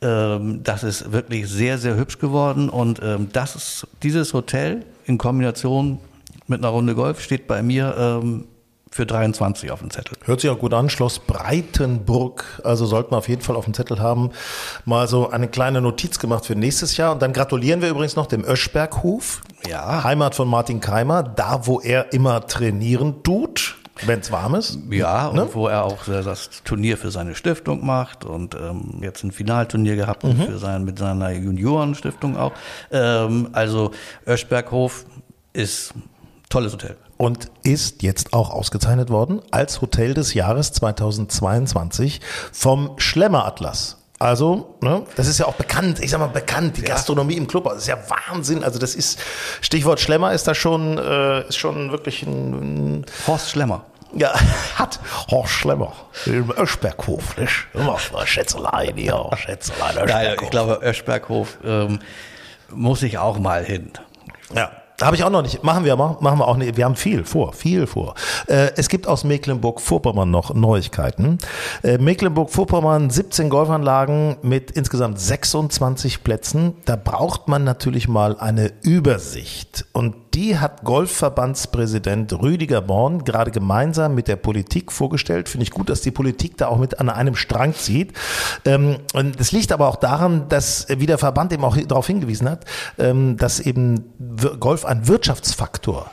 Ähm, das ist wirklich sehr, sehr hübsch geworden und ähm, das ist dieses Hotel in Kombination mit einer Runde Golf steht bei mir ähm, für 23 auf dem Zettel. Hört sich auch gut an, Schloss Breitenburg. Also sollten wir auf jeden Fall auf dem Zettel haben. Mal so eine kleine Notiz gemacht für nächstes Jahr. Und dann gratulieren wir übrigens noch dem Öschberghof. Ja. Heimat von Martin Keimer, da wo er immer trainieren tut, wenn es warm ist. Ja, Ne? und wo er auch äh, das Turnier für seine Stiftung macht und ähm, jetzt ein Finalturnier gehabt Mhm. für sein, mit seiner Juniorenstiftung auch. Ähm, also Öschberghof ist tolles Hotel. Und ist jetzt auch ausgezeichnet worden als Hotel des Jahres 2022 vom Schlemmeratlas. Also, ne, das ist ja auch bekannt, ich sag mal bekannt, die Gastronomie im Club, das ist ja Wahnsinn. Also das ist, Stichwort Schlemmer ist da schon, äh, ist schon wirklich ein, ein Horst Schlemmer. Ja, <laughs> hat Horst Schlemmer im Öschberghof, nicht? Immer Schätzelein hier, <laughs> Schätzelein, Nein, Öschberghof. ich glaube, Öschberghof ähm, muss ich auch mal hin. Ja. Habe ich auch noch nicht. Machen wir mal. Machen wir auch nicht. Wir haben viel vor. Viel vor. Äh, es gibt aus Mecklenburg-Vorpommern noch Neuigkeiten. Äh, Mecklenburg-Vorpommern 17 Golfanlagen mit insgesamt 26 Plätzen. Da braucht man natürlich mal eine Übersicht. Und die hat Golfverbandspräsident Rüdiger Born gerade gemeinsam mit der Politik vorgestellt. Finde ich gut, dass die Politik da auch mit an einem Strang zieht. Ähm, und das liegt aber auch daran, dass, äh, wie der Verband eben auch darauf hingewiesen hat, ähm, dass eben Golf ein Wirtschaftsfaktor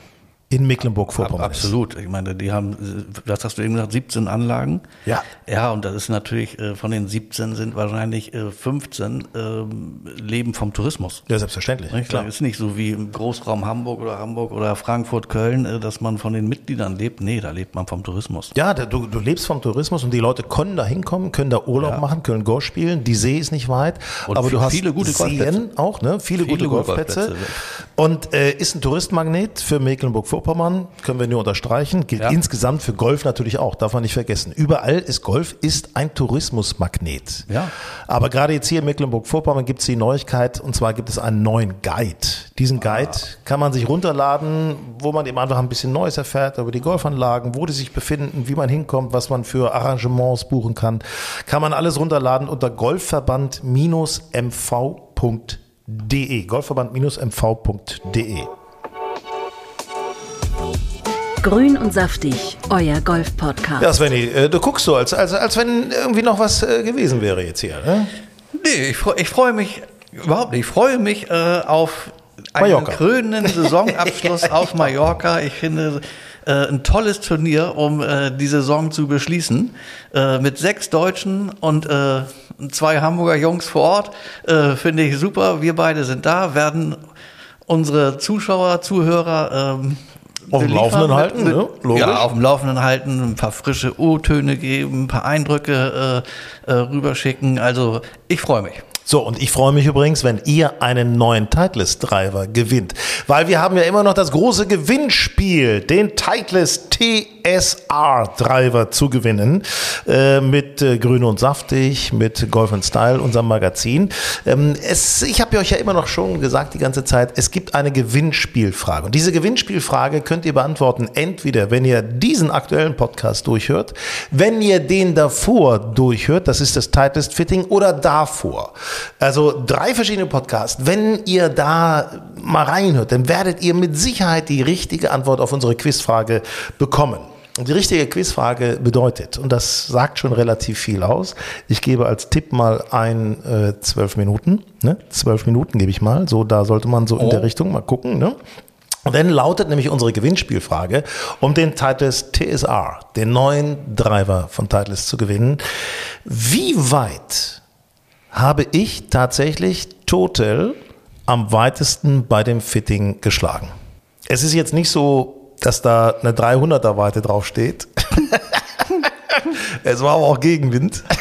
in Mecklenburg-Vorpommern. Absolut. Ich meine, die haben, äh, was hast du eben gesagt, 17 Anlagen. Ja. Ja, und das ist natürlich, äh, von den 17 sind wahrscheinlich äh, 15 ähm, leben vom Tourismus. Ja, selbstverständlich. Nicht? Klar. Das ist nicht so wie im Großraum Hamburg oder Hamburg oder Frankfurt, Köln, äh, dass man von den Mitgliedern lebt. Nee, da lebt man vom Tourismus. Ja, du, du lebst vom Tourismus und die Leute können da hinkommen, können da Urlaub Ja. machen, können Golf spielen. Die See ist nicht weit, Und aber du hast viele gute Seen Golfplätze. auch, ne? Viele, gute Viele gute Golfplätze. Golfplätze. Und äh, ist ein Touristmagnet für Mecklenburg-Vorpommern, können wir nur unterstreichen. Gilt Ja. insgesamt für Golf natürlich auch, darf man nicht vergessen. Überall ist Golf ist ein Tourismusmagnet. Ja. Aber gerade jetzt hier in Mecklenburg-Vorpommern gibt es die Neuigkeit, und zwar gibt es einen neuen Guide. Diesen Guide kann man sich runterladen, wo man eben einfach ein bisschen Neues erfährt über die Golfanlagen, wo die sich befinden, wie man hinkommt, was man für Arrangements buchen kann. Kann man alles runterladen unter golfverband-mv.de. Golfverband-mv.de. Grün und saftig, euer Golf-Podcast. Ja, Svenny, äh, du guckst so, als, als, als wenn irgendwie noch was äh, gewesen wäre jetzt hier. Ne? Nee, ich, freu- ich freue mich überhaupt nicht. Ich freue mich äh, auf einen Mallorca. krönenden <laughs> Saisonabschluss auf Mallorca. Ich finde äh, ein tolles Turnier, um äh, die Saison zu beschließen. Äh, mit sechs Deutschen und äh, zwei Hamburger Jungs vor Ort. Äh, finde ich super. Wir beide sind da, werden unsere Zuschauer, Zuhörer ähm, Auf dem Laufenden halten, mit- ne? Logisch. Ja, auf dem Laufenden halten, ein paar frische O-Töne geben, ein paar Eindrücke äh, äh, rüberschicken. Also ich freue mich. So, und ich freue mich übrigens, wenn ihr einen neuen Titleist-Driver gewinnt. Weil wir haben ja immer noch das große Gewinnspiel, den Titleist TSR-Driver zu gewinnen. Äh, mit äh, Grün und Saftig, mit Golf Style, unserem Magazin. Ähm, es, ich habe euch ja immer noch schon gesagt die ganze Zeit, es gibt eine Gewinnspielfrage. Und diese Gewinnspielfrage könnt ihr beantworten, entweder wenn ihr diesen aktuellen Podcast durchhört, wenn ihr den davor durchhört, das ist das Titleist Fitting, oder davor. Also drei verschiedene Podcasts. Wenn ihr da mal reinhört, dann werdet ihr mit Sicherheit die richtige Antwort auf unsere Quizfrage bekommen. die richtige Quizfrage bedeutet, und das sagt schon relativ viel aus, ich gebe als Tipp mal ein äh, zwölf Minuten, ne? zwölf Minuten gebe ich mal, so da sollte man so in der Richtung mal gucken, ne? Und dann lautet nämlich unsere Gewinnspielfrage, um den Titles TSR, den neuen Driver von Titles zu gewinnen. Wie weit habe ich tatsächlich total am weitesten bei dem Fitting geschlagen? Es ist jetzt nicht so, dass da eine 300er Weite drauf steht. <laughs> es war aber auch Gegenwind. <laughs>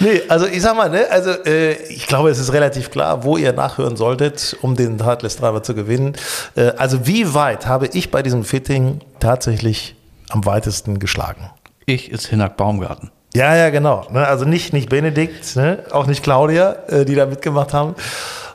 Nee, also ich sag mal, ne, also äh, ich glaube, es ist relativ klar, wo ihr nachhören solltet, um den Heartless Driver zu gewinnen. Äh, also wie weit habe ich bei diesem Fitting tatsächlich am weitesten geschlagen? Ich ist Hinak Baumgarten. Ja, ja, genau. Ne, also nicht, nicht Benedikt, ne, auch nicht Claudia, äh, die da mitgemacht haben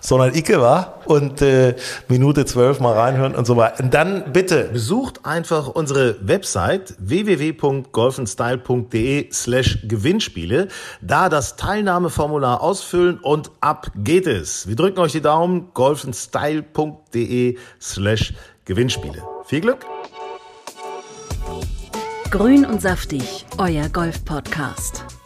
sondern Icke war und äh, Minute zwölf mal reinhören und so weiter. Und dann bitte besucht einfach unsere Website www.golfenstyle.de slash Gewinnspiele, da das Teilnahmeformular ausfüllen und ab geht es. Wir drücken euch die Daumen, golfenstyle.de slash Gewinnspiele. Viel Glück! Grün und saftig, euer Golf-Podcast.